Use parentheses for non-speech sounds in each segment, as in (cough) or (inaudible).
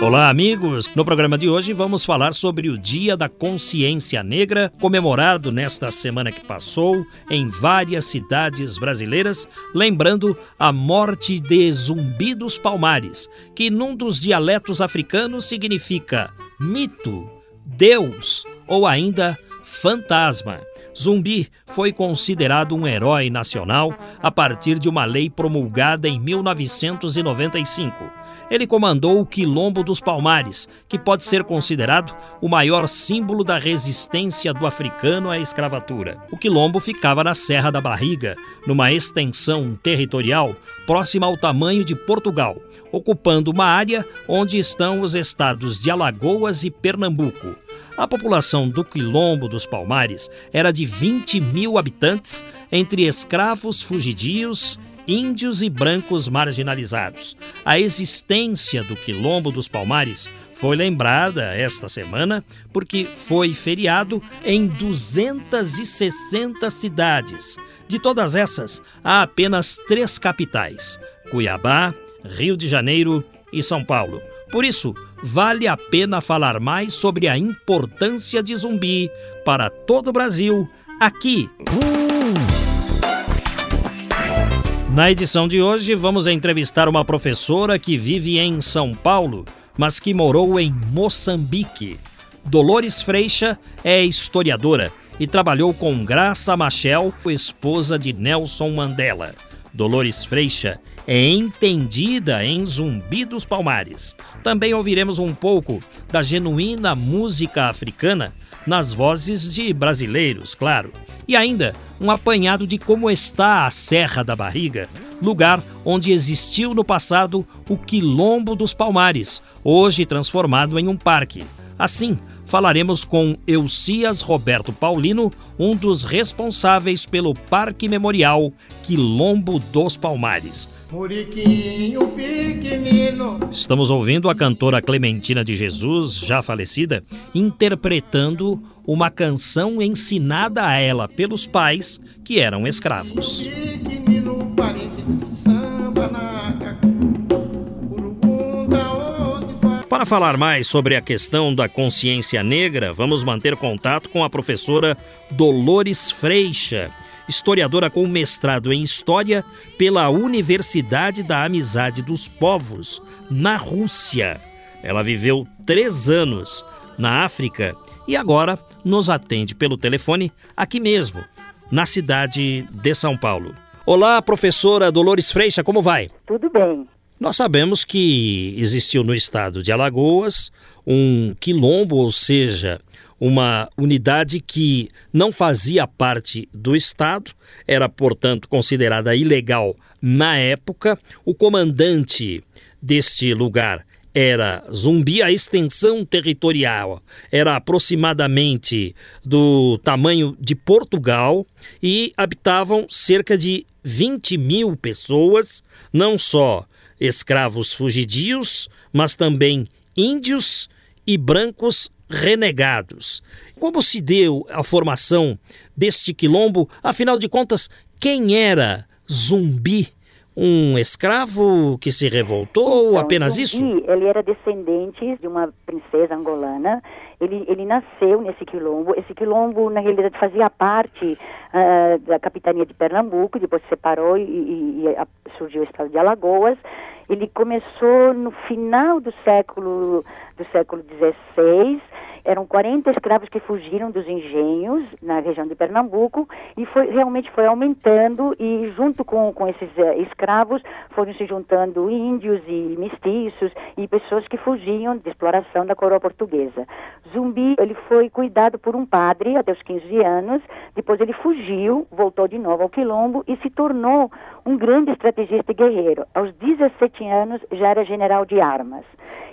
Olá, amigos! No programa de hoje vamos falar sobre o Dia da Consciência Negra, comemorado nesta semana que passou em várias cidades brasileiras, lembrando a morte de Zumbi dos Palmares, que num dos dialetos africanos significa mito, Deus ou ainda fantasma. Zumbi foi considerado um herói nacional a partir de uma lei promulgada em 1995. Ele comandou o Quilombo dos Palmares, que pode ser considerado o maior símbolo da resistência do africano à escravatura. O Quilombo ficava na Serra da Barriga, numa extensão territorial próxima ao tamanho de Portugal, ocupando uma área onde estão os estados de Alagoas e Pernambuco. A população do Quilombo dos Palmares era de 20 mil habitantes, entre escravos fugidios, índios e brancos marginalizados. A existência do Quilombo dos Palmares foi lembrada esta semana porque foi feriado em 260 cidades. De todas essas, há apenas três capitais: Cuiabá, Rio de Janeiro e São Paulo. Por isso, vale a pena falar mais sobre a importância de zumbi para todo o Brasil aqui. Na edição de hoje, vamos entrevistar uma professora que vive em São Paulo, mas que morou em Moçambique. Dolores Freixa é historiadora e trabalhou com Graça Machel, esposa de Nelson Mandela. Dolores Freixa é entendida em Zumbi dos Palmares. Também ouviremos um pouco da genuína música africana nas vozes de brasileiros, claro. E ainda um apanhado de como está a Serra da Barriga, lugar onde existiu no passado o Quilombo dos Palmares, hoje transformado em um parque. Assim, falaremos com Eucias Roberto Paulino, um dos responsáveis pelo Parque Memorial Quilombo dos Palmares. Muriquinho pequenino. Estamos ouvindo a cantora Clementina de Jesus, já falecida, interpretando uma canção ensinada a ela pelos pais que eram escravos. Para falar mais sobre a questão da consciência negra, vamos manter contato com a professora Dolores Freixa historiadora com mestrado em História pela Universidade da Amizade dos Povos, na Rússia. Ela viveu três anos na África e agora nos atende pelo telefone aqui mesmo, na cidade de São Paulo. Olá, professora Dolores Freixa, como vai? Tudo bem. Nós sabemos que existiu no estado de Alagoas um quilombo, ou seja, uma unidade que não fazia parte do Estado, era, portanto, considerada ilegal na época. O comandante deste lugar era Zumbi, a extensão territorial era aproximadamente do tamanho de Portugal e habitavam cerca de 20 mil pessoas, não só escravos fugidios, mas também índios e brancos renegados. Como se deu a formação deste quilombo? Afinal de contas, quem era Zumbi? Um escravo que se revoltou, então, apenas Zumbi, isso? Ele era descendente de uma princesa angolana. Ele, ele nasceu nesse quilombo. Esse quilombo, na realidade, fazia parte uh, da capitania de Pernambuco, depois se separou e, e, e surgiu o estado de Alagoas. Ele começou no final do século do século XVI eram 40 escravos que fugiram dos engenhos na região de Pernambuco e foi, realmente foi aumentando e junto com, com esses uh, escravos foram se juntando índios e mestiços e pessoas que fugiam de exploração da coroa portuguesa. Zumbi, ele foi cuidado por um padre até os 15 anos, depois ele fugiu, voltou de novo ao quilombo e se tornou um grande estrategista e guerreiro. Aos 17 anos já era general de armas.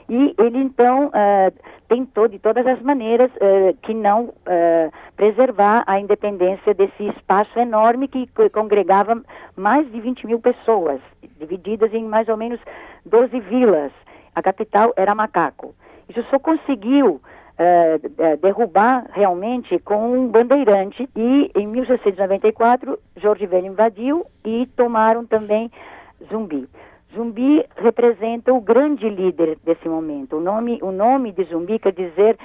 E ele então uh, tentou de todas as maneiras uh, que não uh, preservar a independência desse espaço enorme que congregava mais de 20 mil pessoas, divididas em mais ou menos 12 vilas. A capital era Macaco. Isso só conseguiu uh, derrubar realmente com um bandeirante e em 1694 Jorge Velho invadiu e tomaram também Zumbi. Zumbi representa o grande líder desse momento. O nome, o nome de Zumbi quer dizer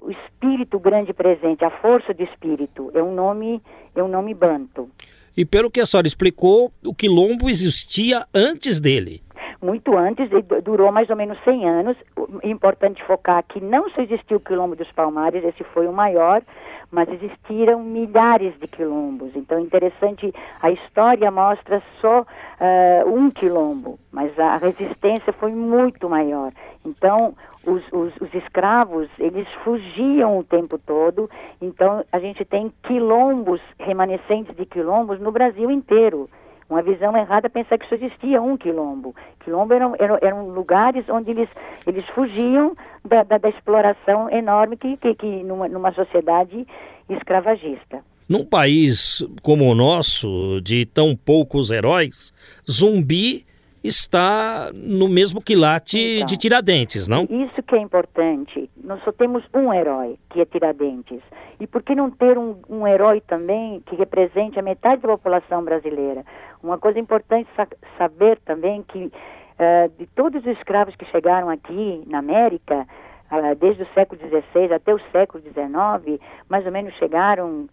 o espírito grande presente, a força de espírito. É um nome, é um nome banto. E pelo que a senhora explicou, o quilombo existia antes dele muito antes, durou mais ou menos 100 anos. É importante focar que não só existiu o Quilombo dos Palmares, esse foi o maior, mas existiram milhares de quilombos. Então, interessante, a história mostra só uh, um quilombo, mas a resistência foi muito maior. Então, os, os, os, escravos, eles fugiam o tempo todo. Então, a gente tem quilombos, remanescentes de quilombos no Brasil inteiro uma visão errada pensar que só existia um quilombo. Quilombo eram, eram, eram lugares onde eles, eles fugiam da, da, da exploração enorme que, que, que numa, numa sociedade escravagista. Num país como o nosso, de tão poucos heróis, zumbi está no mesmo quilate então, de Tiradentes, não? Isso que é importante. Nós só temos um herói, que é Tiradentes. E por que não ter um, um herói também que represente a metade da população brasileira? Uma coisa importante sa saber também que uh, de todos os escravos que chegaram aqui na América, uh, desde o século XVI até o século XIX, mais ou menos chegaram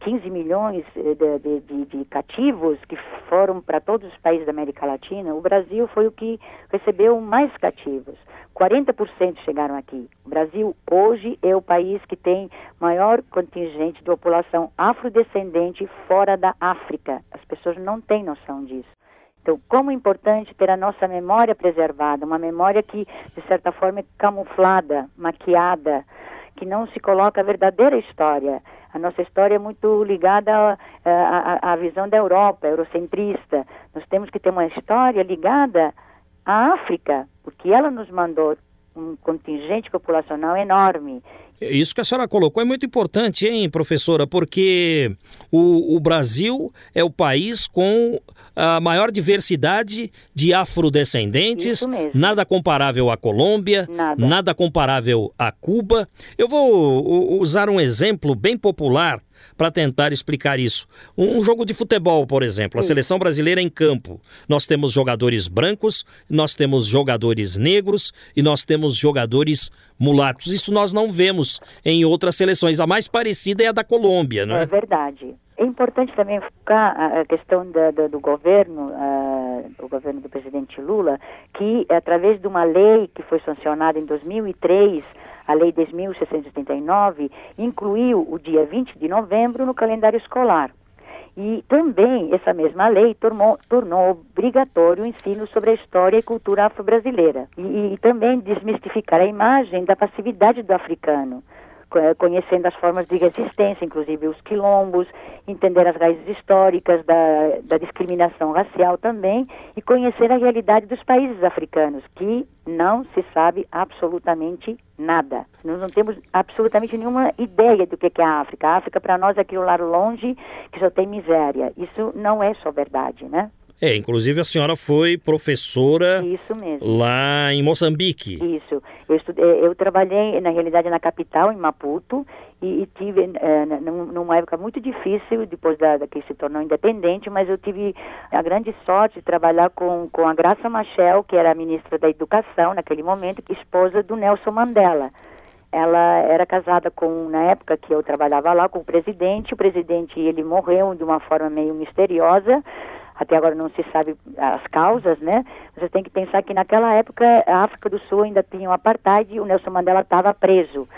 15 milhões eh, de, de, de, cativos que foram para todos os países da América Latina, o Brasil foi o que recebeu mais cativos. 40% chegaram aqui. O Brasil hoje é o país que tem maior contingente de população afrodescendente fora da África. As pessoas não têm noção disso. Então, como é importante ter a nossa memória preservada, uma memória que, de certa forma, é camuflada, maquiada, que não se coloca a verdadeira história. A nossa história é muito ligada à, à visão da Europa, eurocentrista. Nós temos que ter uma história ligada à África, porque ela nos mandou um contingente populacional enorme. Isso que a senhora colocou é muito importante, hein, professora? Porque o, o Brasil é o país com a maior diversidade de afrodescendentes, nada comparável à Colômbia, nada. nada comparável a Cuba. Eu vou usar um exemplo bem popular para tentar explicar isso. Um, jogo de futebol, por exemplo, a seleção brasileira em campo. Nós temos jogadores brancos, nós temos jogadores negros e nós temos jogadores mulatos. Isso nós não vemos em outras seleções. A mais parecida é a da Colômbia, não é? É verdade. É importante também focar a questão da, da, do governo, uh, o governo do presidente Lula, que através de uma lei que foi sancionada em 2003, a Lei 10.639, incluiu o dia 20 de novembro no calendário escolar. E também essa mesma lei tornou, tornou obrigatório o ensino sobre a história e cultura afro-brasileira. E, e também desmistificar a imagem da passividade do africano conhecendo as formas de resistência, inclusive os quilombos, entender as raízes históricas da, da discriminação racial também e conhecer a realidade dos países africanos, que não se sabe absolutamente nada. Nós não temos absolutamente nenhuma ideia do que é a África. A África para nós é aquilo lá longe que só tem miséria. Isso não é só verdade, né? É, inclusive a senhora foi professora lá em Moçambique. Isso. Eu, estudei, eu trabalhei, na realidade, na capital, em Maputo, e, e tive, é, numa época muito difícil, depois da, da, que se tornou independente, mas eu tive a grande sorte de trabalhar com, com a Graça Machel, que era a ministra da Educação naquele momento, esposa do Nelson Mandela ela era casada com, na época que eu trabalhava lá, com o presidente. O presidente, ele morreu de uma forma meio misteriosa até agora não se sabe as causas, né? Você tem que pensar que naquela época a África do Sul ainda tinha um apartheid e o Nelson Mandela estava preso.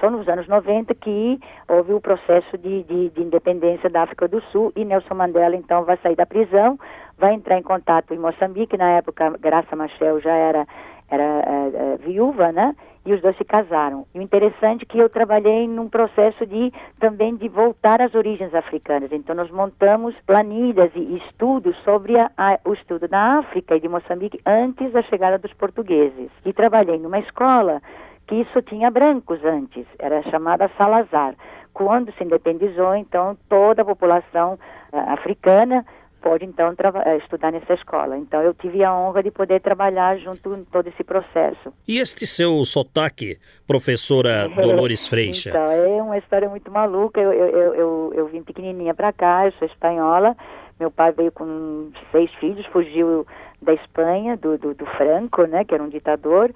Só nos anos 90 que houve o processo de, de, de, independência da África do Sul e Nelson Mandela então vai sair da prisão, vai entrar em contato em Moçambique, na época Graça Machel já era era é, viúva, né? E os dois se casaram. E o interessante é que eu trabalhei num processo de também de voltar às origens africanas. Então nós montamos planilhas e estudos sobre a, a, o estudo da África e de Moçambique antes da chegada dos portugueses. E trabalhei numa escola que isso tinha brancos antes, era chamada Salazar. Quando se independizou, então toda a população uh, africana pode então eh, estudar nessa escola. Então eu tive a honra de poder trabalhar junto em todo esse processo. E este seu sotaque, professora (laughs) Dolores Freixa? então, é uma história muito maluca. Eu, eu, eu, eu vim pequenininha para cá, eu sou espanhola. Meu pai veio com seis filhos, fugiu da Espanha, do, do, do Franco, né, que era um ditador.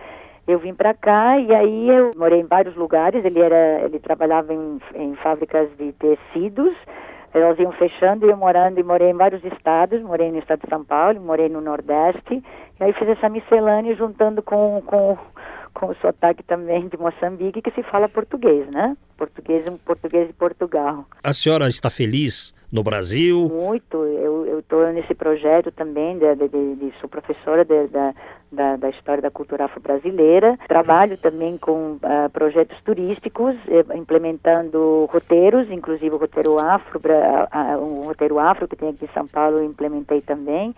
Eu vim para cá e aí eu morei em vários lugares. Ele era, ele trabalhava em, em fábricas de tecidos elas iam fechando e eu morando, e morei em vários estados, morei no estado de São Paulo, morei no Nordeste, e aí fiz essa miscelânea juntando com, com, com o sotaque também de Moçambique, que se fala português, né? Português, um português de Portugal. A senhora está feliz no Brasil? Muito, eu estou nesse projeto também, de, de, de, de sou professora da, da, da, história da cultura afro-brasileira. Trabalho também com uh, projetos turísticos, eh, implementando roteiros, inclusive o roteiro afro, uh, um roteiro afro que tem aqui em São Paulo, eu implementei também.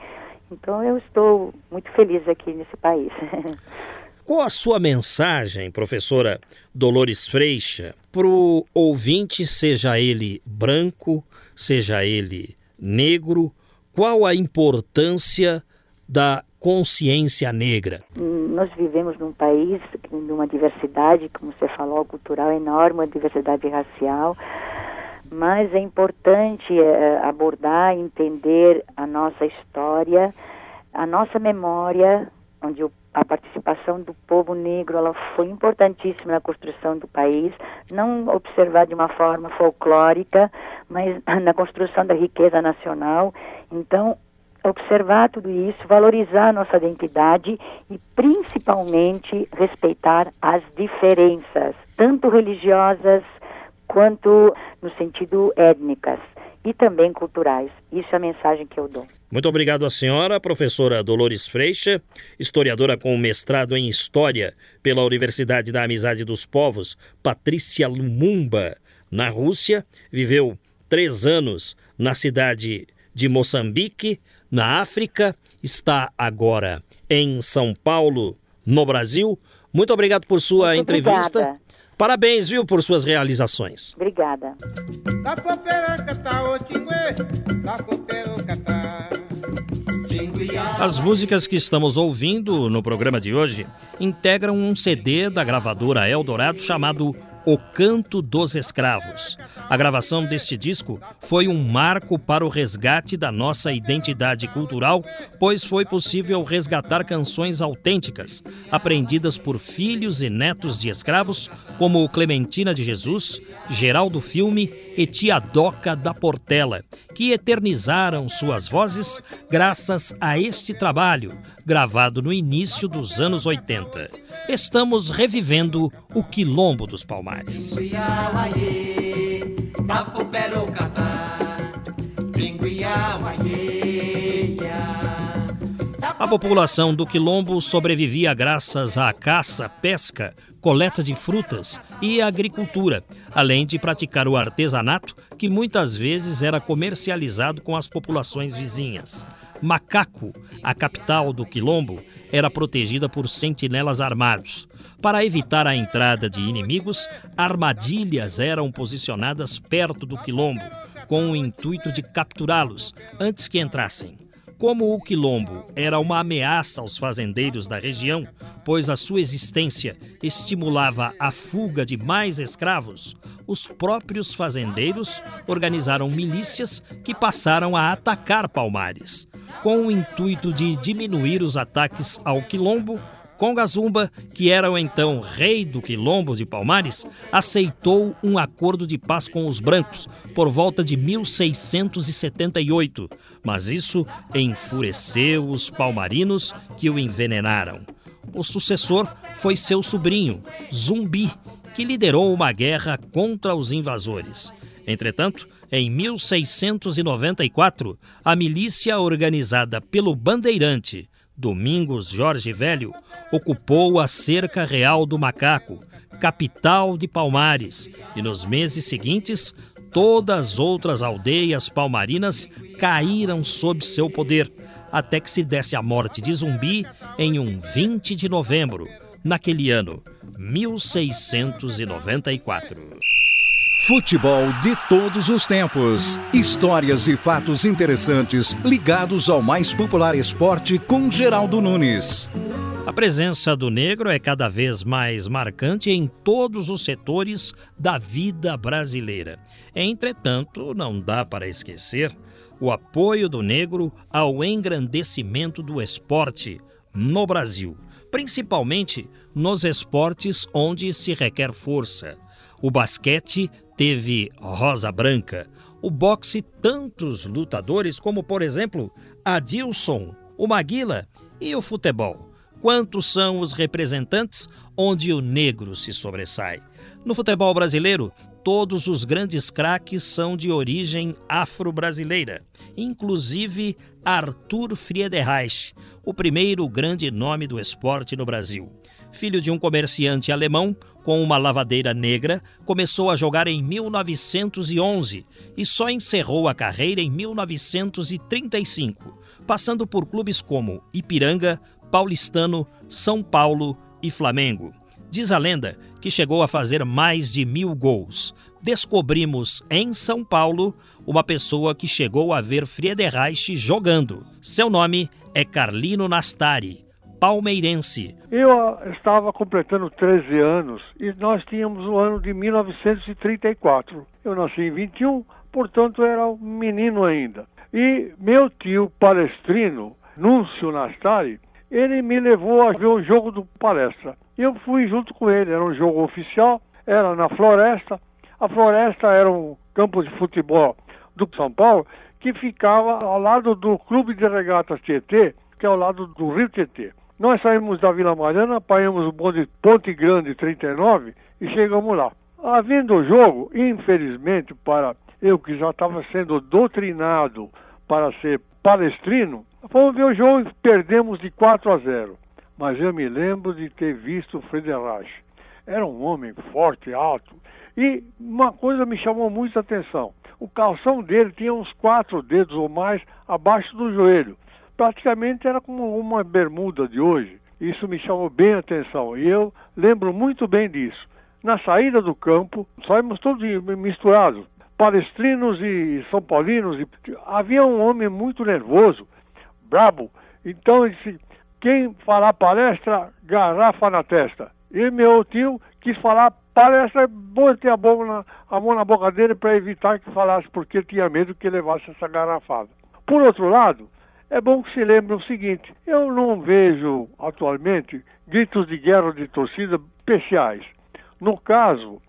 Então eu estou muito feliz aqui nesse país. (laughs) Qual a sua mensagem, professora Dolores Freixa, para o ouvinte, seja ele branco, seja ele negro? Qual a importância da consciência negra? Nós vivemos num país, numa diversidade, como você falou, cultural enorme, uma diversidade racial, mas é importante é, abordar, entender a nossa história, a nossa memória, onde a participação do povo negro ela foi importantíssima na construção do país, não observar de uma forma folclórica, mas (laughs) na construção da riqueza nacional. Então, observar tudo isso, valorizar a nossa identidade e principalmente respeitar as diferenças, tanto religiosas quanto no sentido étnicas e também culturais. Isso é a mensagem que eu dou. Muito obrigado à senhora, professora Dolores Freixa, historiadora com mestrado em História pela Universidade da Amizade dos Povos, Patrícia Lumumba, na Rússia. Viveu três anos na cidade de Moçambique, na África. Está agora em São Paulo, no Brasil. Muito obrigado por sua Muito entrevista. Obrigada. Parabéns, viu, por suas realizações. Obrigada. As músicas que estamos ouvindo no programa de hoje integram um CD da gravadora Eldorado chamado o Canto dos Escravos. A gravação deste disco foi um marco para o resgate da nossa identidade cultural, pois foi possível resgatar canções autênticas, aprendidas por filhos e netos de escravos, como Clementina de Jesus, Geraldo Filme e Tia Doca da Portela, que eternizaram suas vozes graças a este trabalho, gravado no início dos anos 80. Estamos revivendo o Quilombo dos Palmares. A população do Quilombo sobrevivia graças à caça, pesca, coleta de frutas e agricultura, além de praticar o artesanato, que muitas vezes era comercializado com as populações vizinhas. Macaco, a capital do Quilombo, era protegida por sentinelas armados. Para evitar a entrada de inimigos, armadilhas eram posicionadas perto do Quilombo, com o intuito de capturá-los antes que entrassem. Como o quilombo era uma ameaça aos fazendeiros da região, pois a sua existência estimulava a fuga de mais escravos, os próprios fazendeiros organizaram milícias que passaram a atacar Palmares. Com o intuito de diminuir os ataques ao quilombo, Congazumba, que era o então rei do Quilombo de Palmares, aceitou um acordo de paz com os brancos por volta de 1678, mas isso enfureceu os palmarinos que o envenenaram. O sucessor foi seu sobrinho, Zumbi, que liderou uma guerra contra os invasores. Entretanto, em 1694, a milícia organizada pelo Bandeirante Domingos Jorge Velho, ocupou a cerca real do Macaco, capital de Palmares, e nos meses seguintes todas as outras aldeias palmarinas caíram sob seu poder, até que se desse a morte de Zumbi em um 20 de novembro, naquele ano, 1694. Futebol de todos os tempos. Histórias e fatos interessantes ligados ao mais popular esporte com Geraldo Nunes. A presença do negro é cada vez mais marcante em todos os setores da vida brasileira. Entretanto, não dá para esquecer o apoio do negro ao engrandecimento do esporte no Brasil, principalmente nos esportes onde se requer força. O basquete teve Rosa Branca, o boxe tantos lutadores como, por exemplo, Adilson, o Maguila e o futebol. Quantos são os representantes onde o negro se sobressai? No futebol brasileiro, todos os grandes craques são de origem afro-brasileira, inclusive Arthur Friedreich, o primeiro grande nome do esporte no Brasil filho de um comerciante alemão com uma lavadeira negra, começou a jogar em 1911 e só encerrou a carreira em 1935, passando por clubes como Ipiranga, Paulistano, São Paulo e Flamengo. Diz a lenda que chegou a fazer mais de mil gols. Descobrimos em São Paulo uma pessoa que chegou a ver Friedreich jogando. Seu nome é Carlino Nastari palmeirense. Eu ah, estava completando 13 anos e nós tínhamos o ano de 1934. Eu nasci em 21, portanto era um menino ainda. E meu tio palestrino, Núncio Nastari, ele me levou a ver o jogo do palestra. Eu fui junto com ele, era um jogo oficial, era na floresta. A floresta era um campo de futebol do São Paulo que ficava ao lado do Clube de Regatas Tietê, que é ao lado do Rio Tietê. Nós saímos da Vila Mariana, apanhamos o bonde Ponte Grande 39 e chegamos lá. Havendo o jogo, infelizmente, para eu que já estava sendo doutrinado para ser palestrino, fomos ver o jogo e perdemos de 4 a 0. Mas eu me lembro de ter visto o Frederich. Era um homem forte, alto. E uma coisa me chamou muita atenção. O calção dele tinha uns quatro dedos ou mais abaixo do joelho praticamente era como uma bermuda de hoje. Isso me chamou bem a atenção e eu lembro muito bem disso. Na saída do campo, saímos todos misturados, palestrinos e são paulinos. E... Havia um homem muito nervoso, brabo. Então ele disse: quem falar palestra, garrafa na testa. E meu tio quis falar palestra, botei a, boca na, a mão na boca dele para evitar que falasse, porque tinha medo que levasse essa garrafada. Por outro lado, é bom que se lembre o seguinte: eu não vejo atualmente gritos de guerra de torcida especiais. No caso,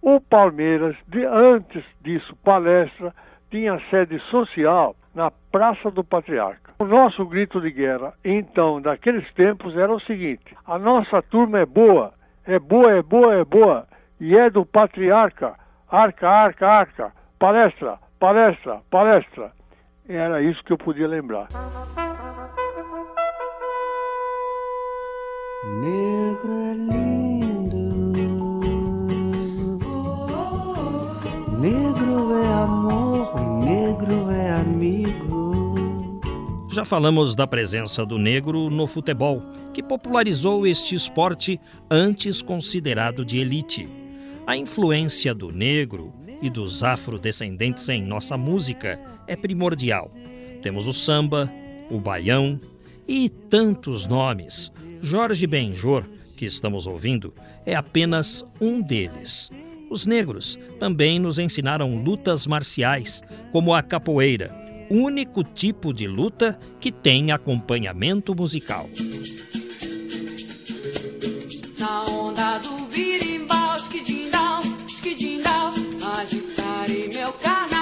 o Palmeiras, de, antes disso, palestra, tinha sede social na Praça do Patriarca. O nosso grito de guerra, então, daqueles tempos, era o seguinte: a nossa turma é boa, é boa, é boa, é boa, e é do Patriarca, arca, arca, arca, palestra, palestra, palestra. Era isso que eu podia lembrar. Negro é lindo, negro é amor, negro é amigo. Já falamos da presença do negro no futebol, que popularizou este esporte antes considerado de elite. A influência do negro e dos afrodescendentes em nossa música é primordial. Temos o samba, o baião e tantos nomes. Jorge Benjor, que estamos ouvindo, é apenas um deles. Os negros também nos ensinaram lutas marciais, como a capoeira, único tipo de luta que tem acompanhamento musical. Na onda do birimbau, esquidindau, esquidindau, agitarei meu carnaval.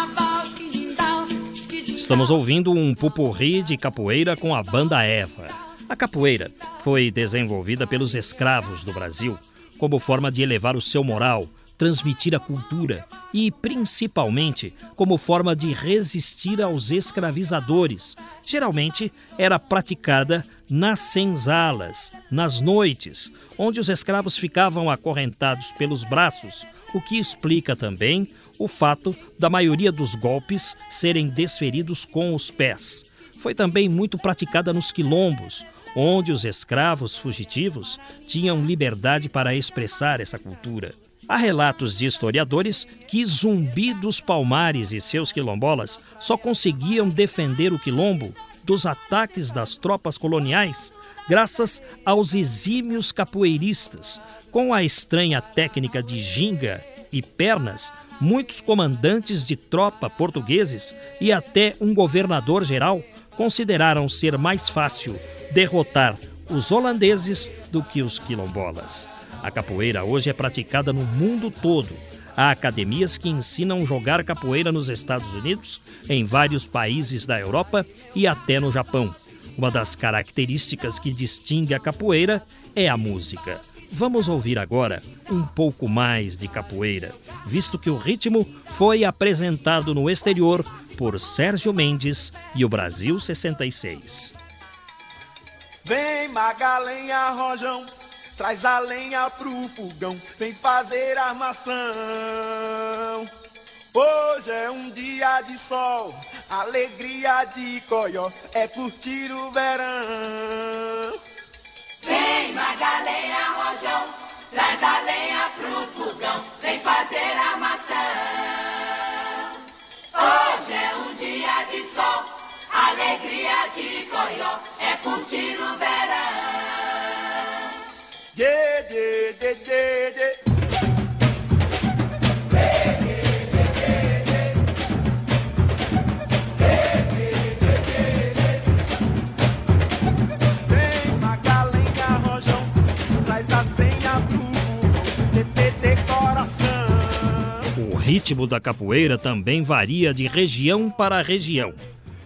Estamos ouvindo um pupurri de capoeira com a banda Eva. A capoeira foi desenvolvida pelos escravos do Brasil como forma de elevar o seu moral, transmitir a cultura e, principalmente, como forma de resistir aos escravizadores. Geralmente era praticada nas senzalas, nas noites, onde os escravos ficavam acorrentados pelos braços, o que explica também o fato da maioria dos golpes serem desferidos com os pés. Foi também muito praticada nos quilombos, onde os escravos fugitivos tinham liberdade para expressar essa cultura. Há relatos de historiadores que Zumbi dos Palmares e seus quilombolas só conseguiam defender o quilombo dos ataques das tropas coloniais graças aos exímios capoeiristas. Com a estranha técnica de ginga e pernas, muitos comandantes de tropa portugueses e até um governador geral consideraram ser mais fácil derrotar os holandeses do que os quilombolas. A capoeira hoje é praticada no mundo todo. Há academias que ensinam jogar capoeira nos Estados Unidos, em vários países da Europa e até no Japão. Uma das características que distingue a capoeira é a música. Vamos ouvir agora um pouco mais de capoeira, visto que o ritmo foi apresentado no exterior por Sérgio Mendes e o Brasil 66. Vem Magalenha Rojão, traz a lenha pro fogão, vem fazer armação. Hoje é um dia de sol, alegria de coió, é curtir o verão. Vem Magalenha Rojão, traz a lenha pro fogão, vem fazer armação. Hoje é um dia de sol, alegria de coió, é curtir o verão. Yeah, yeah, yeah. Ritmo da capoeira também varia de região para região.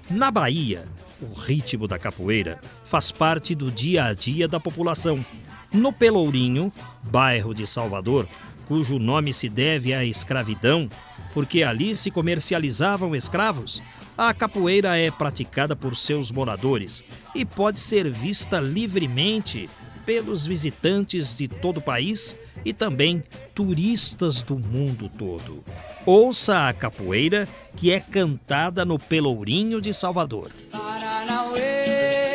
Na Bahia, o ritmo da capoeira faz parte do dia a dia da população. No Pelourinho, bairro de Salvador, cujo nome se deve à escravidão, porque ali se comercializavam escravos, a capoeira é praticada por seus moradores e pode ser vista livremente pelos visitantes de todo o país e também turistas do mundo todo. Ouça a capoeira que é cantada no Pelourinho de Salvador. Paranauê,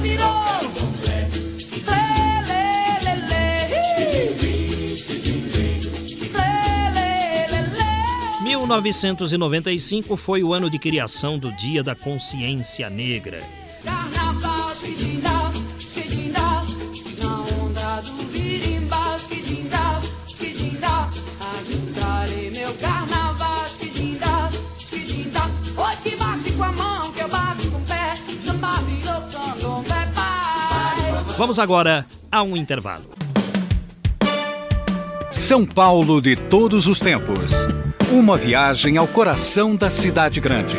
virou. Lê, lê, lê, lê. Lê, lê, lê, lê. 1995 foi o ano de criação do Dia da Consciência Negra. Vamos agora a um intervalo. São Paulo de todos os tempos. Uma viagem ao coração da cidade grande.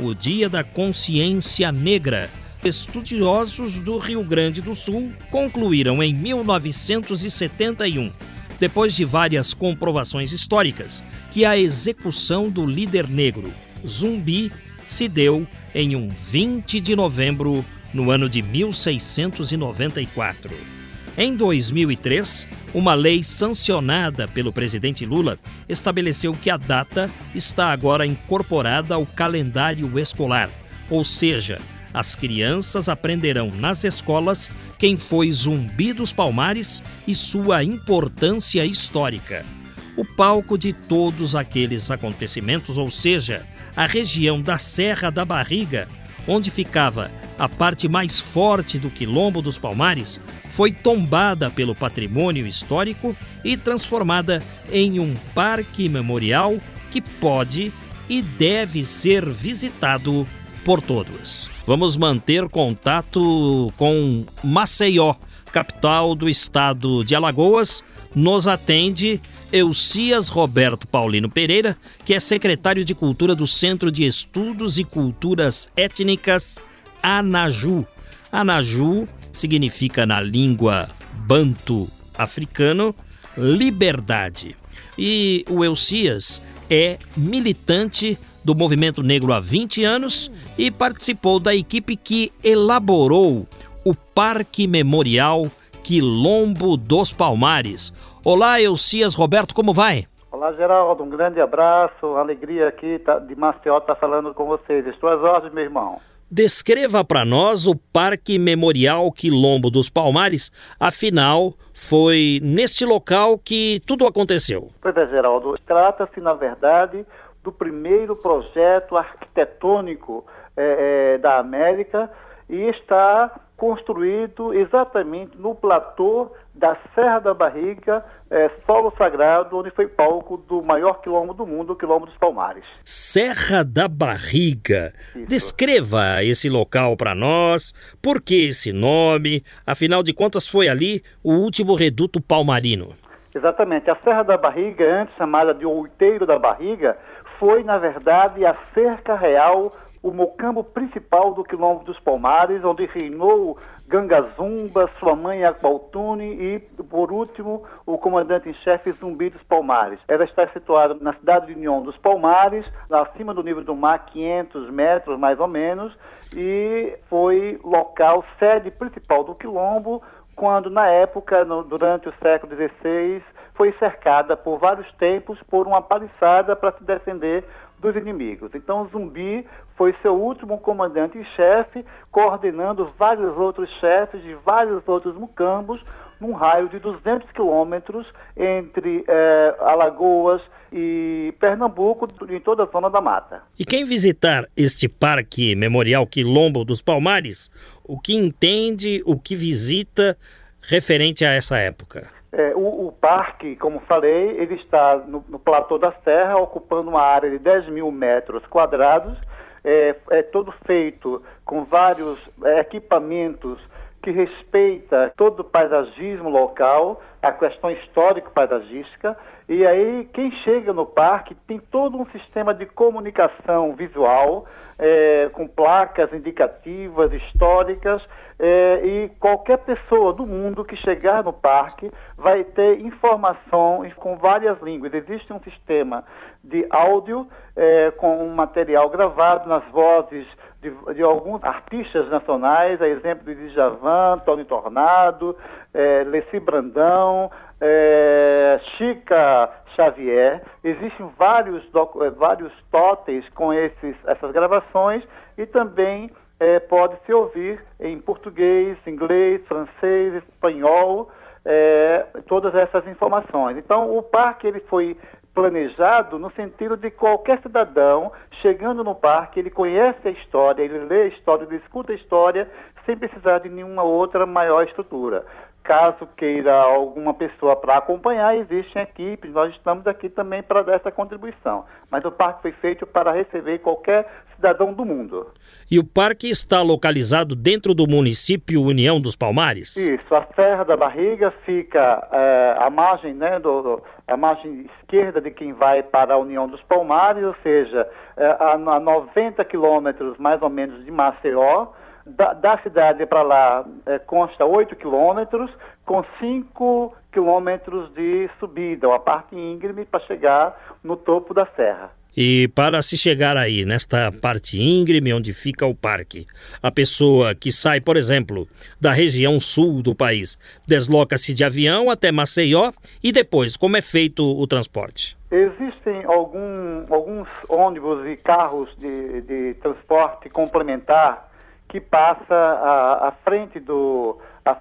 O Dia da Consciência Negra. Estudiosos do Rio Grande do Sul concluíram em 1971, depois de várias comprovações históricas, que a execução do líder negro Zumbi se deu em um 20 de novembro no ano de 1694. Em 2003, uma lei sancionada pelo presidente Lula estabeleceu que a data está agora incorporada ao calendário escolar, ou seja, as crianças aprenderão nas escolas quem foi Zumbi dos Palmares e sua importância histórica. O palco de todos aqueles acontecimentos, ou seja, a região da Serra da Barriga, onde ficava a parte mais forte do Quilombo dos Palmares, foi tombada pelo patrimônio histórico e transformada em um parque memorial que pode e deve ser visitado por todos. Vamos manter contato com Maceió, capital do estado de Alagoas. Nos atende Eucias Roberto Paulino Pereira, que é secretário de Cultura do Centro de Estudos e Culturas Étnicas Anaju. Anaju significa na língua banto africano liberdade. E o Eucias é militante do movimento negro há 20 anos e participou da equipe que elaborou o Parque Memorial Quilombo dos Palmares. Olá, Eucias Roberto, como vai? Olá, Geraldo, um grande abraço, alegria aqui tá, de Maceió estar tá falando com vocês. Estou às ordens, meu irmão. Descreva para nós o Parque Memorial Quilombo dos Palmares, afinal, foi neste local que tudo aconteceu. Pois é, Geraldo, trata-se, na verdade, do primeiro projeto arquitetônico é, é, da América e está construído exatamente no platô da Serra da Barriga, é, solo sagrado, onde foi palco do maior quilombo do mundo, o Quilombo dos Palmares. Serra da Barriga. Isso. Descreva esse local para nós, por que esse nome? Afinal de contas, foi ali o último reduto palmarino. Exatamente. A Serra da Barriga, antes chamada de Outeiro da Barriga, foi, na verdade, a cerca real, o mocambo principal do Quilombo dos Palmares, onde reinou Gangazumba, sua mãe Aqualtune e, por último, o comandante em chefe Zumbi dos Palmares. Ela está situada na cidade de União dos Palmares, acima do nível do mar, 500 metros mais ou menos, e foi local, sede principal do Quilombo, quando, na época, no, durante o século XVI, foi cercada por vários tempos por uma paliçada para se defender dos inimigos. Então, Zumbi foi seu último comandante em chefe, coordenando vários outros chefes de vários outros mucambos, num raio de 200 quilômetros entre eh, Alagoas e Pernambuco, em toda a zona da mata. E quem visitar este Parque Memorial Quilombo dos Palmares, o que entende, o que visita referente a essa época? É, o, o, parque, como falei, ele está no, no, platô da Serra, ocupando uma área de 10 mil metros quadrados. É, é todo feito com vários é, equipamentos que respeita todo o paisagismo local, a questão histórico-paisagística. E aí, quem chega no parque tem todo um sistema de comunicação visual, é, com placas indicativas, históricas, é, e qualquer pessoa do mundo que chegar no parque vai ter informação com várias línguas. Existe um sistema de áudio é, com um material gravado nas vozes de, de, alguns artistas nacionais, a exemplo de Djavan, Tony Tornado, é, Leci Brandão, é, Chica Xavier. Existem vários, vários totens com esses, essas gravações e também é, pode se ouvir em português, inglês, francês, espanhol, é, todas essas informações. Então, o parque ele foi planejado no sentido de qualquer cidadão chegando no parque, ele conhece a história, ele lê a história, ele escuta a história, sem precisar de nenhuma outra maior estrutura. Caso queira alguma pessoa para acompanhar, existem equipes, nós estamos aqui também para dar essa contribuição. Mas o parque foi feito para receber qualquer cidadão do mundo. E o parque está localizado dentro do município União dos Palmares? Isso, a Serra da Barriga fica é, à margem, né, do, a margem esquerda de quem vai para a União dos Palmares, ou seja, é, a, a 90 quilômetros mais ou menos de Maceió, da, da cidade para lá é, consta 8 quilômetros, com 5 quilômetros de subida, uma parte íngreme para chegar no topo da serra. E para se chegar aí, nesta parte íngreme onde fica o parque, a pessoa que sai, por exemplo, da região sul do país, desloca-se de avião até Maceió e depois, como é feito o transporte? Existem algum, alguns ônibus e carros de, de transporte complementar que passa à, à frente do.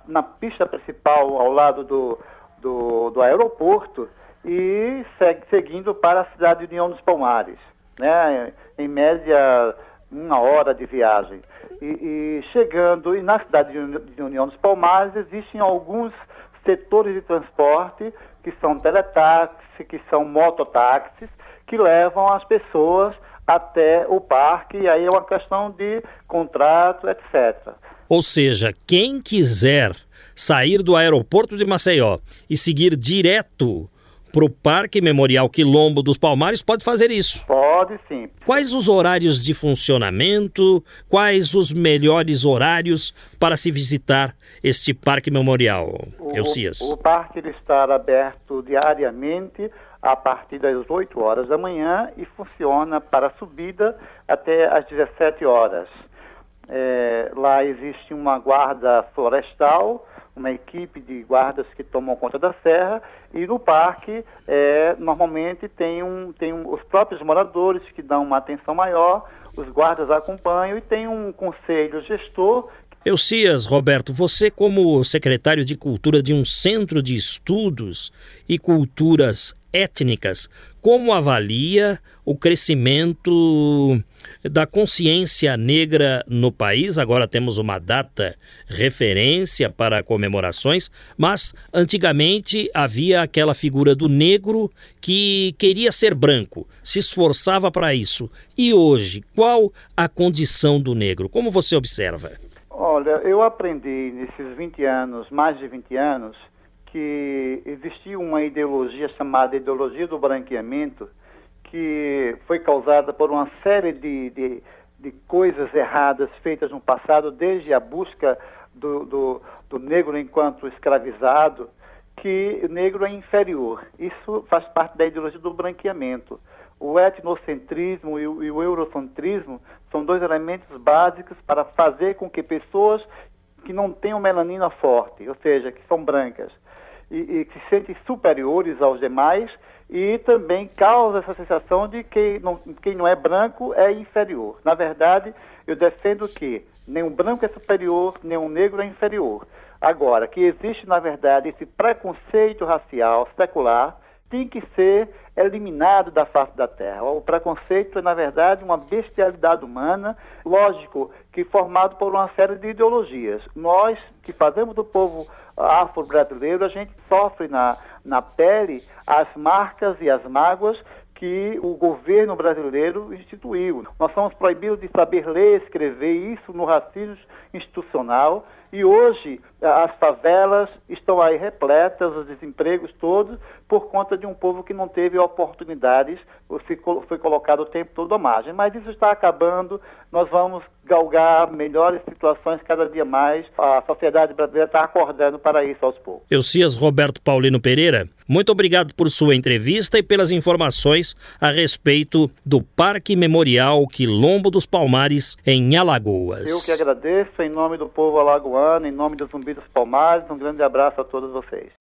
Na pista principal, ao lado do, do, do aeroporto, e segue, seguindo para a cidade de União dos Palmares, né? Em média uma hora de viagem. E, e chegando, e na cidade de União dos Palmares existem alguns setores de transporte que são teletáxi, que são mototáxis, que levam as pessoas até o parque, e aí é uma questão de contrato, etc. Ou seja, quem quiser sair do aeroporto de Maceió e seguir direto para o Parque Memorial Quilombo dos Palmares pode fazer isso. Pode sim. Quais os horários de funcionamento? Quais os melhores horários para se visitar este Parque Memorial, O, Elcias? o parque ele está aberto diariamente a partir das 8 horas da manhã e funciona para subida até às 17 horas. É, lá existe uma guarda florestal, uma equipe de guardas que tomam conta da serra e no parque é, normalmente tem, um, tem um, os próprios moradores que dão uma atenção maior, os guardas acompanham e tem um conselho gestor. Elcias, Roberto, você como secretário de Cultura de um centro de estudos e culturas étnicas, como avalia o crescimento da consciência negra no país? Agora temos uma data referência para comemorações, mas antigamente havia aquela figura do negro que queria ser branco, se esforçava para isso. E hoje, qual a condição do negro? Como você observa? Olha, eu aprendi nesses 20 anos, mais de 20 anos, que existia uma ideologia chamada ideologia do branqueamento, que foi causada por uma série de, de, de coisas erradas feitas no passado, desde a busca do, do, do negro enquanto escravizado, que o negro é inferior. Isso faz parte da ideologia do branqueamento. O etnocentrismo e o, e o eurocentrismo são dois elementos básicos para fazer com que pessoas que não tenham melanina forte, ou seja, que são brancas, e, e que se sentem superiores aos demais, e também causa essa sensação de que não, quem não é branco é inferior. Na verdade, eu defendo que nenhum branco é superior, nenhum negro é inferior. Agora, que existe, na verdade, esse preconceito racial secular tem que ser eliminado da face da terra. O preconceito é, na verdade, uma bestialidade humana, lógico, que formado por uma série de ideologias. Nós, que fazemos do povo afro-brasileiro, a gente sofre na, na pele as marcas e as mágoas que o governo brasileiro instituiu. Nós somos proibidos de saber ler, escrever isso no racismo institucional e hoje as favelas estão aí repletas, os desempregos todos, por conta de um povo que não teve oportunidades, foi colocado o tempo todo à margem. Mas isso está acabando, nós vamos galgar melhores situações cada dia mais. A sociedade brasileira está acordando para isso aos poucos. Elcias Roberto Paulino Pereira, muito obrigado por sua entrevista e pelas informações a respeito do Parque Memorial Quilombo dos Palmares, em Alagoas. Eu que agradeço, em nome do povo alagoano, em nome do Zumbi dos Palmares, um grande abraço a todos vocês.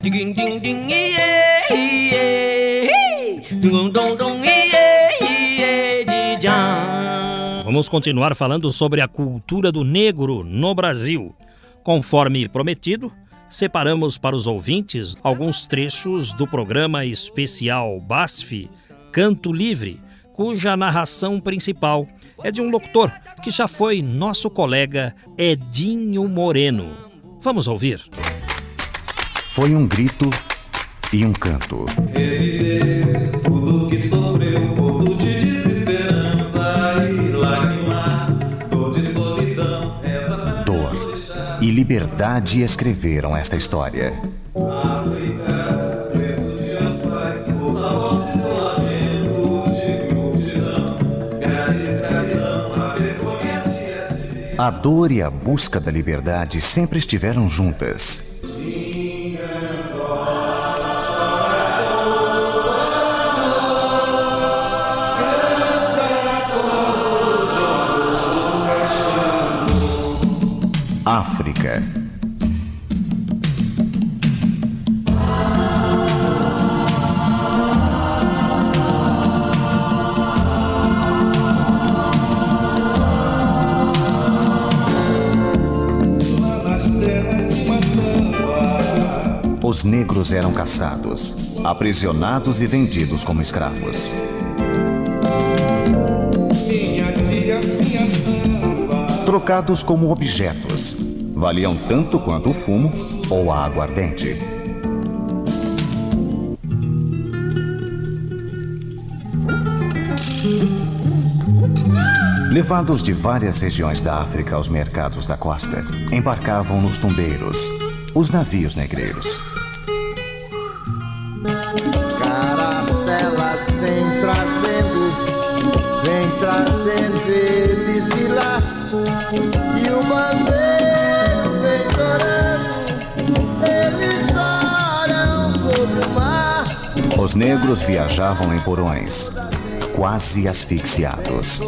Vamos continuar falando sobre a cultura do negro no Brasil. Conforme prometido, separamos para os ouvintes alguns trechos do programa especial BASF Canto Livre, cuja narração principal é de um locutor que já foi nosso colega Edinho Moreno. Vamos ouvir. Foi um grito e um canto. Reviver tudo que sofreu, de desesperança e lágrima, dor de solidão, Dor e liberdade escreveram esta história. África, a dor e a busca da liberdade sempre estiveram juntas. África. Os negros eram caçados. aprisionados e vendidos como escravos. Trocados como objetos, valiam tanto quanto o fumo ou a aguardente. Levados de várias regiões da África aos mercados da costa, embarcavam nos tumbeiros, os navios negreiros. Negros viajavam em porões, quase asfixiados.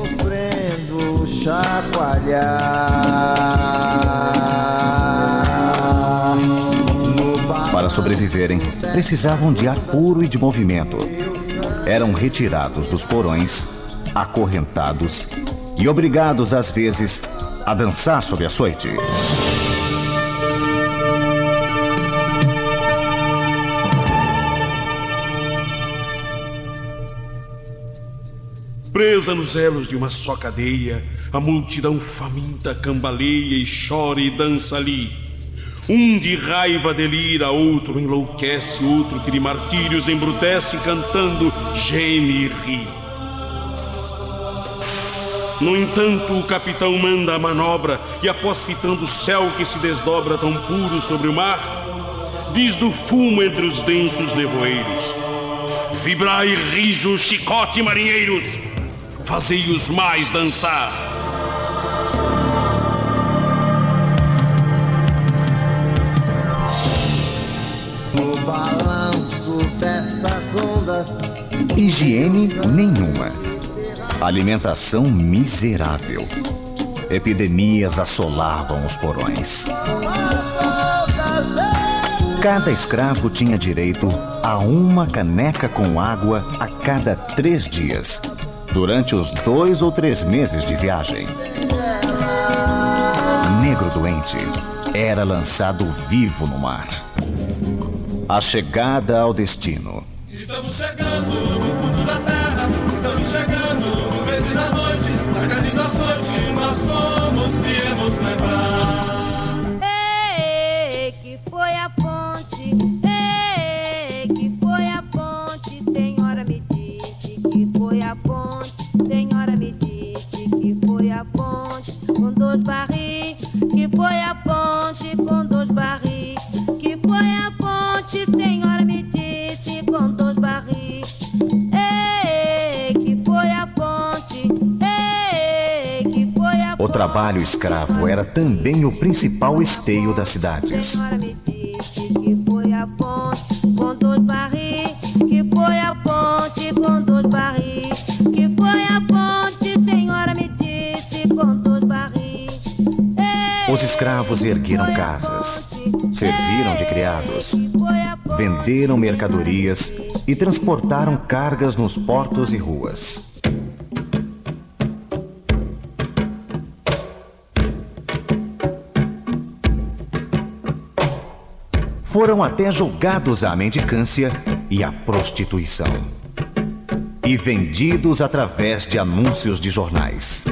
Para sobreviverem, precisavam de ar puro e de movimento. Eram retirados dos porões, acorrentados e obrigados, às vezes, a dançar sob açoite. Presa nos elos de uma só cadeia, a multidão faminta cambaleia e chora e dança ali. Um de raiva delira, outro enlouquece, outro que de martírios embrutece, cantando, geme e ri. No entanto, o capitão manda a manobra e, após fitando o céu que se desdobra tão puro sobre o mar, diz do fumo entre os densos nevoeiros: Vibrai, rijo, chicote, marinheiros, fazei-os mais dançar. No balanço dessas ondas, Higiene nenhuma. Alimentação miserável. Epidemias assolavam os porões. Cada escravo tinha direito a uma caneca com água a cada três dias, durante os dois ou três meses de viagem. Negro doente era lançado vivo no mar. A chegada ao destino. Estamos chegando no fundo da terra. Estamos chegando no meio da noite. Na casa da sorte, nós trabalho escravo era também o principal esteio das cidades. Os escravos ergueram casas, serviram de criados, venderam mercadorias e transportaram cargas nos portos e ruas. Foram até julgados à mendicância e à prostituição. E vendidos através de anúncios de jornais.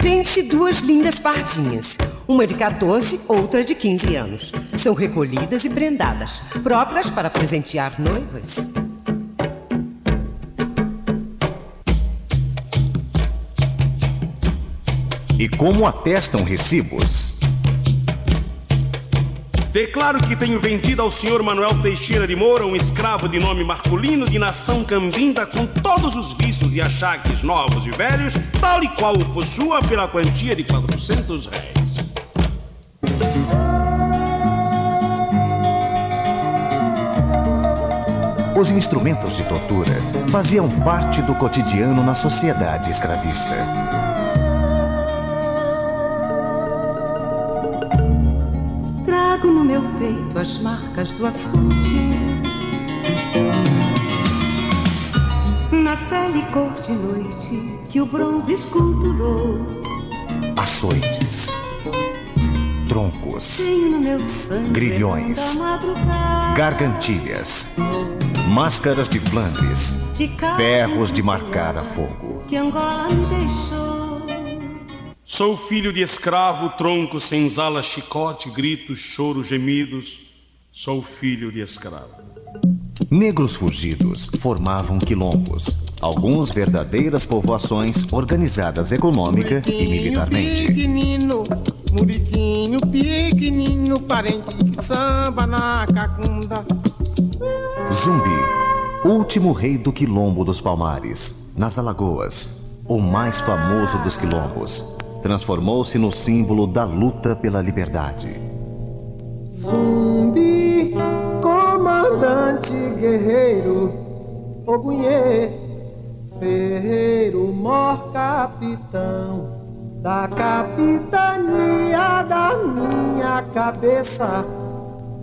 22 lindas pardinhas, uma de 14, outra de 15 anos. São recolhidas e prendadas, próprias para presentear noivas. E como atestam recibos, Declaro que tenho vendido ao senhor Manuel Teixeira de Moura um escravo de nome masculino de nação cambinda com todos os vícios e achaques novos e velhos, tal e qual o possua pela quantia de 400 réis. os instrumentos de tortura faziam parte do cotidiano na sociedade escravista. Peito as marcas do açoite. Na pele cor de noite que o bronze esculturou. Açoites, troncos, Tenho no meu sangue Grilhões. gargantilhas, máscaras de Flandres, De ferros de marcar a fogo. que Angola me deixou. Sou filho de escravo, tronco, senzala, chicote, gritos, choro, gemidos. Sou filho de escravo. Negros fugidos formavam quilombos, alguns verdadeiras povoações organizadas econômica e militarmente. Pequenino, muriquinho, pequenino, parente que samba na cacunda. Zumbi, último rei do quilombo dos Palmares, nas Alagoas, o mais famoso dos quilombos, transformou-se no símbolo da luta pela liberdade. Zumbi, comandante guerreiro, Ogunhê, ferreiro, mor capitão da capitania da minha cabeça,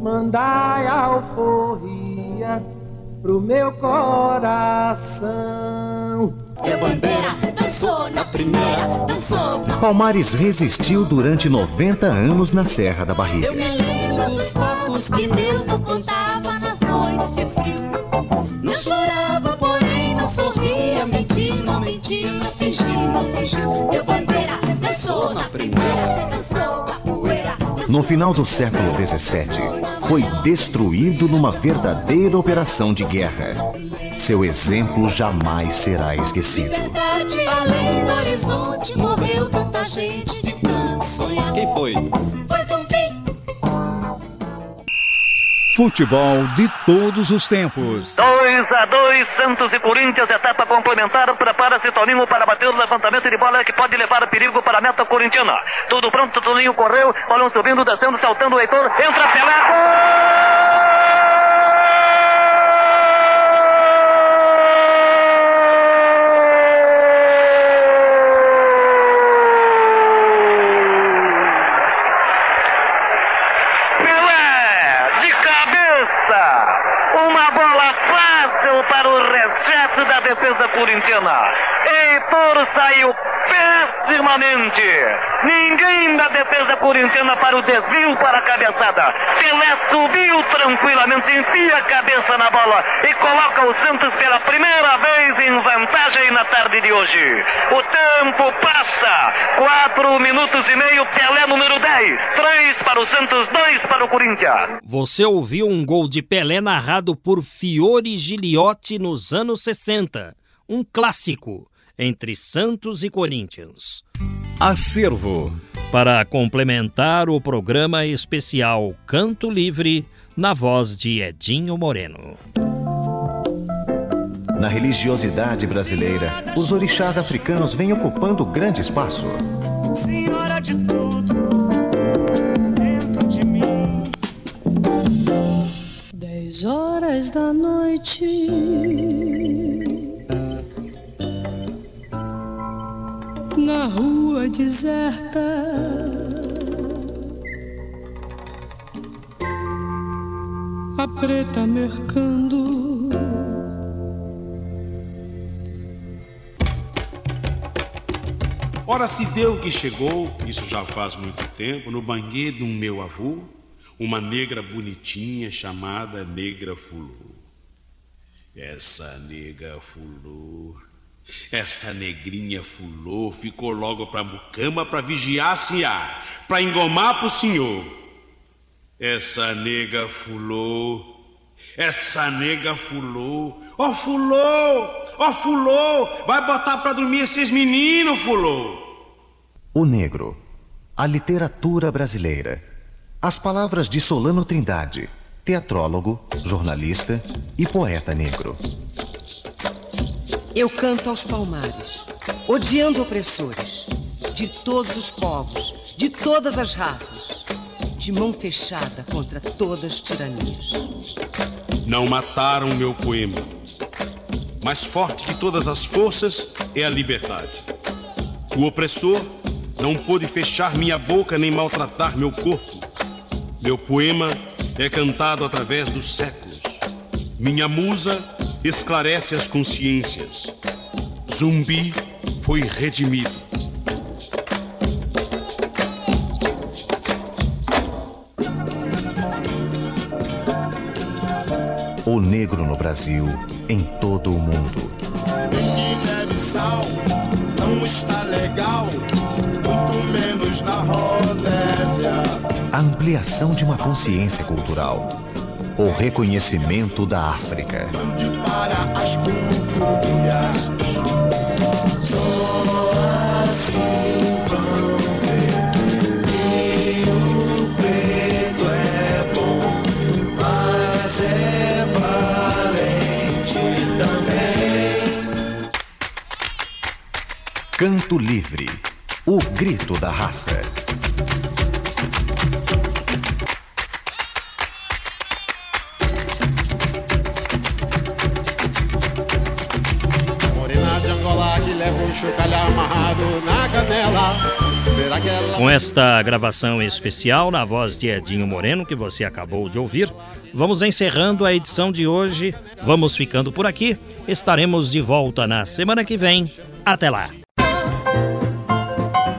mandai alforria pro meu coração. Meu bandeira dançou na primeira, dançou na Palmares resistiu durante 90 anos na Serra da Barriga. Eu me lembro dos fatos que meu avô contava nas noites de frio. Não chorava, porém não sorria, mentia, não mentia, não fingia, não fingiu. Meu bandeira dançou na primeira, dançou. No final do século XVII, foi destruído numa verdadeira operação de guerra. Seu exemplo jamais será esquecido. Além do horizonte, morreu tanta gente de tanto sonhar. Quem foi? Foi Futebol de todos os tempos. 2 a 2 Santos e Corinthians, etapa complementar. Prepara-se Toninho para bater o levantamento de bola que pode levar perigo para a meta corintiana. Tudo pronto, Toninho correu, balão subindo, descendo, saltando o Heitor. Entra Pelé. Pelé, de cabeça. Uma bola fácil para o resgate da defesa corintiana. Heitor saiu pessimamente. Ninguém da defesa corintiana para o desvio para a cabeçada. Pelé subiu tranquilamente, enfia a cabeça na bola e coloca o Santos pela primeira vez em vantagem na tarde de hoje. O tempo passa. Quatro minutos e meio, Pelé número 10. Três para o Santos, dois para o Corinthians. Você ouviu um gol de Pelé narrado por Fiore Giliotti nos anos 60. Um clássico entre Santos e Corinthians. Acervo. Para complementar o programa especial Canto Livre, na voz de Edinho Moreno. Na religiosidade brasileira, os orixás africanos vêm ocupando grande espaço. Senhora de tudo, dentro de mim. Dez horas da noite. Na rua deserta. A preta mercando. Ora, se deu que chegou, isso já faz muito tempo, no banheiro de um meu avô, uma negra bonitinha chamada Negra Fulô. Essa nega Fulô, essa negrinha Fulô ficou logo pra mucama pra vigiar sinhá, pra engomar pro senhor. Essa nega Fulô, essa nega Fulô, ó Fulô, ó Fulô, vai botar pra dormir esses meninos, Fulô. O negro, a literatura brasileira. As palavras de Solano Trindade, teatrólogo, jornalista e poeta negro. Eu canto aos palmares, odiando opressores, de todos os povos, de todas as raças, de mão fechada contra todas as tiranias. Não mataram meu poema. Mais forte que todas as forças é a liberdade. O opressor não pôde fechar minha boca nem maltratar meu corpo. Meu poema é cantado através dos séculos. Minha musa esclarece as consciências. Zumbi foi redimido. O negro no Brasil, em todo o mundo. Bebe sal não está legal, muito menos na Rodésia. A ampliação de uma consciência cultural. O reconhecimento da África. Para as. Só assim Canto Livre. O grito da raça. Morena de Angola que leva um chocalhar amarrado na canela. Com esta gravação especial na voz de Edinho Moreno, que você acabou de ouvir, vamos encerrando a edição de hoje. Vamos ficando por aqui. Estaremos de volta na semana que vem. Até lá.